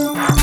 Bye.